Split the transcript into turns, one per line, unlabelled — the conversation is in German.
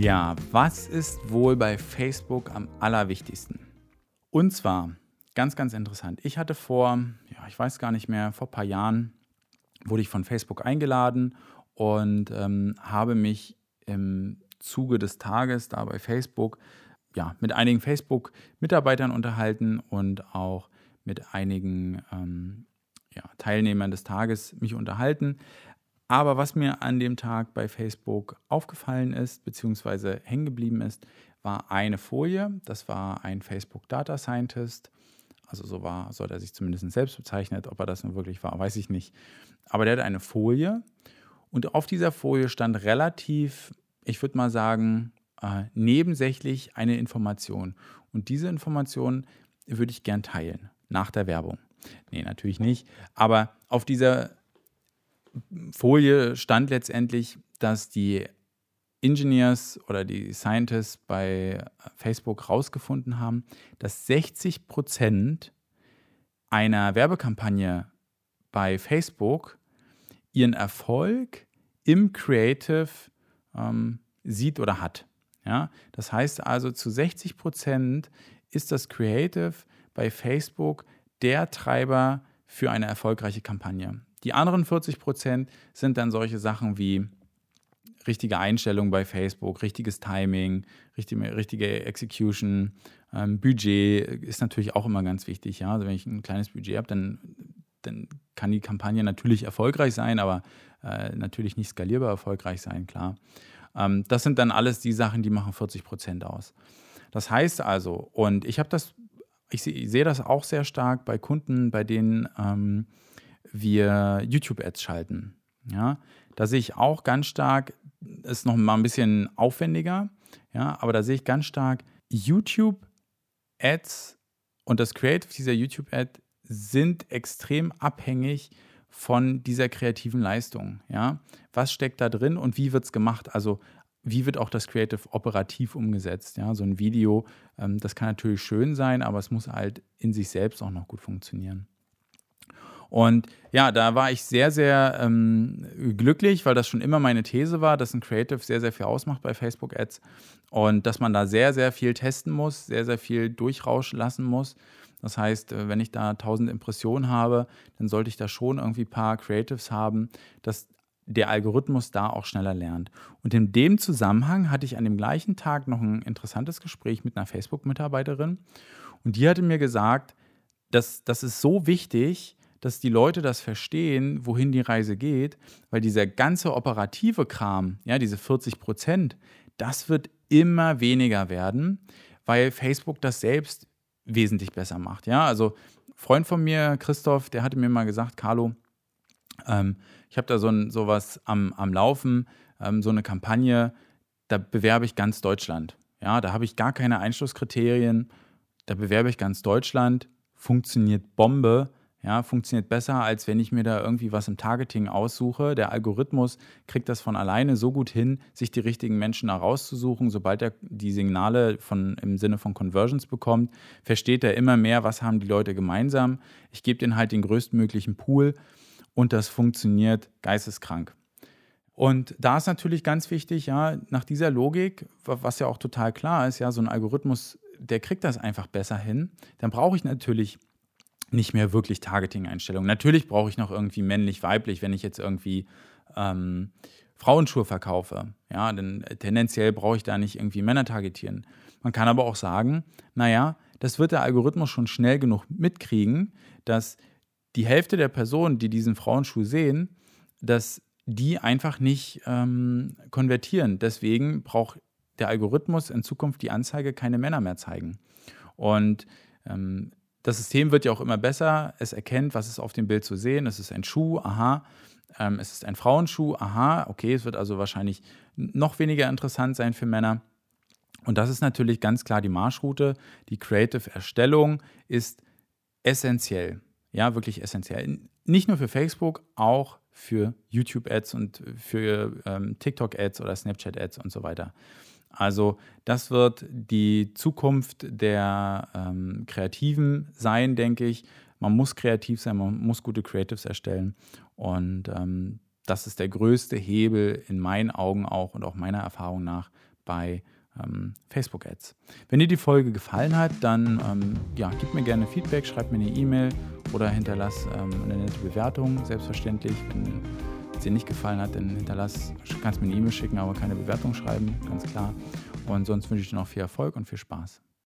Ja, was ist wohl bei Facebook am allerwichtigsten? Und zwar, ganz, ganz interessant. Ich hatte vor, ja, ich weiß gar nicht mehr, vor ein paar Jahren wurde ich von Facebook eingeladen und ähm, habe mich im Zuge des Tages da bei Facebook ja, mit einigen Facebook-Mitarbeitern unterhalten und auch mit einigen ähm, ja, Teilnehmern des Tages mich unterhalten. Aber was mir an dem Tag bei Facebook aufgefallen ist, beziehungsweise hängen geblieben ist, war eine Folie. Das war ein Facebook Data Scientist. Also so war, so hat er sich zumindest selbst bezeichnet. Ob er das nun wirklich war, weiß ich nicht. Aber der hatte eine Folie und auf dieser Folie stand relativ, ich würde mal sagen, äh, nebensächlich eine Information. Und diese Information würde ich gern teilen nach der Werbung. Nee, natürlich nicht. Aber auf dieser Folie stand letztendlich, dass die Engineers oder die Scientists bei Facebook herausgefunden haben, dass 60 Prozent einer Werbekampagne bei Facebook ihren Erfolg im Creative ähm, sieht oder hat. Ja? Das heißt also, zu 60 Prozent ist das Creative bei Facebook der Treiber für eine erfolgreiche Kampagne. Die anderen 40 Prozent sind dann solche Sachen wie richtige Einstellung bei Facebook, richtiges Timing, richtige, richtige Execution, ähm, Budget ist natürlich auch immer ganz wichtig. Ja? Also wenn ich ein kleines Budget habe, dann, dann kann die Kampagne natürlich erfolgreich sein, aber äh, natürlich nicht skalierbar erfolgreich sein, klar. Ähm, das sind dann alles die Sachen, die machen 40 Prozent aus. Das heißt also, und ich habe das, ich sehe seh das auch sehr stark bei Kunden, bei denen ähm, wir YouTube-Ads schalten. Ja, da sehe ich auch ganz stark, ist noch mal ein bisschen aufwendiger, ja, aber da sehe ich ganz stark, YouTube-Ads und das Creative dieser YouTube-Ad sind extrem abhängig von dieser kreativen Leistung. Ja? Was steckt da drin und wie wird es gemacht? Also wie wird auch das Creative operativ umgesetzt? Ja? So ein Video, ähm, das kann natürlich schön sein, aber es muss halt in sich selbst auch noch gut funktionieren. Und ja, da war ich sehr, sehr ähm, glücklich, weil das schon immer meine These war, dass ein Creative sehr, sehr viel ausmacht bei Facebook Ads und dass man da sehr, sehr viel testen muss, sehr, sehr viel durchrauschen lassen muss. Das heißt, äh, wenn ich da 1000 Impressionen habe, dann sollte ich da schon irgendwie ein paar Creatives haben, dass der Algorithmus da auch schneller lernt. Und in dem Zusammenhang hatte ich an dem gleichen Tag noch ein interessantes Gespräch mit einer Facebook-Mitarbeiterin und die hatte mir gesagt, dass das ist so wichtig, dass die Leute das verstehen, wohin die Reise geht, weil dieser ganze operative Kram, ja, diese 40 Prozent, das wird immer weniger werden, weil Facebook das selbst wesentlich besser macht. Ja, also Freund von mir, Christoph, der hatte mir mal gesagt, Carlo, ähm, ich habe da so ein, sowas am, am Laufen, ähm, so eine Kampagne, da bewerbe ich ganz Deutschland. Ja, da habe ich gar keine Einschlusskriterien, da bewerbe ich ganz Deutschland, funktioniert Bombe, ja, funktioniert besser, als wenn ich mir da irgendwie was im Targeting aussuche. Der Algorithmus kriegt das von alleine so gut hin, sich die richtigen Menschen herauszusuchen. Sobald er die Signale von, im Sinne von Conversions bekommt, versteht er immer mehr, was haben die Leute gemeinsam. Ich gebe denen halt den größtmöglichen Pool und das funktioniert geisteskrank. Und da ist natürlich ganz wichtig, ja, nach dieser Logik, was ja auch total klar ist, ja, so ein Algorithmus, der kriegt das einfach besser hin. Dann brauche ich natürlich nicht mehr wirklich Targeting-Einstellungen. Natürlich brauche ich noch irgendwie männlich-weiblich, wenn ich jetzt irgendwie ähm, Frauenschuhe verkaufe. Ja, denn tendenziell brauche ich da nicht irgendwie Männer targetieren. Man kann aber auch sagen, naja, das wird der Algorithmus schon schnell genug mitkriegen, dass die Hälfte der Personen, die diesen Frauenschuh sehen, dass die einfach nicht ähm, konvertieren. Deswegen braucht der Algorithmus in Zukunft die Anzeige keine Männer mehr zeigen. Und ähm, das System wird ja auch immer besser. Es erkennt, was ist auf dem Bild zu sehen. Es ist ein Schuh, aha. Ähm, es ist ein Frauenschuh, aha. Okay, es wird also wahrscheinlich noch weniger interessant sein für Männer. Und das ist natürlich ganz klar die Marschroute. Die Creative-Erstellung ist essentiell. Ja, wirklich essentiell. Nicht nur für Facebook, auch für YouTube-Ads und für ähm, TikTok-Ads oder Snapchat-Ads und so weiter. Also das wird die Zukunft der ähm, Kreativen sein, denke ich. Man muss kreativ sein, man muss gute Creatives erstellen. Und ähm, das ist der größte Hebel in meinen Augen auch und auch meiner Erfahrung nach bei ähm, Facebook-Ads. Wenn dir die Folge gefallen hat, dann ähm, ja, gib mir gerne Feedback, schreib mir eine E-Mail oder hinterlass ähm, eine nette Bewertung, selbstverständlich. Wenn es dir nicht gefallen hat, dann hinterlass, kannst mir eine E-Mail schicken, aber keine Bewertung schreiben, ganz klar. Und sonst wünsche ich dir noch viel Erfolg und viel Spaß.